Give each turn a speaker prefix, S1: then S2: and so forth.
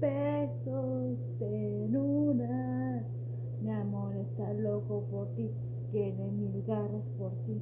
S1: besos en una. Mi amor está loco por ti, tiene mil garras por ti.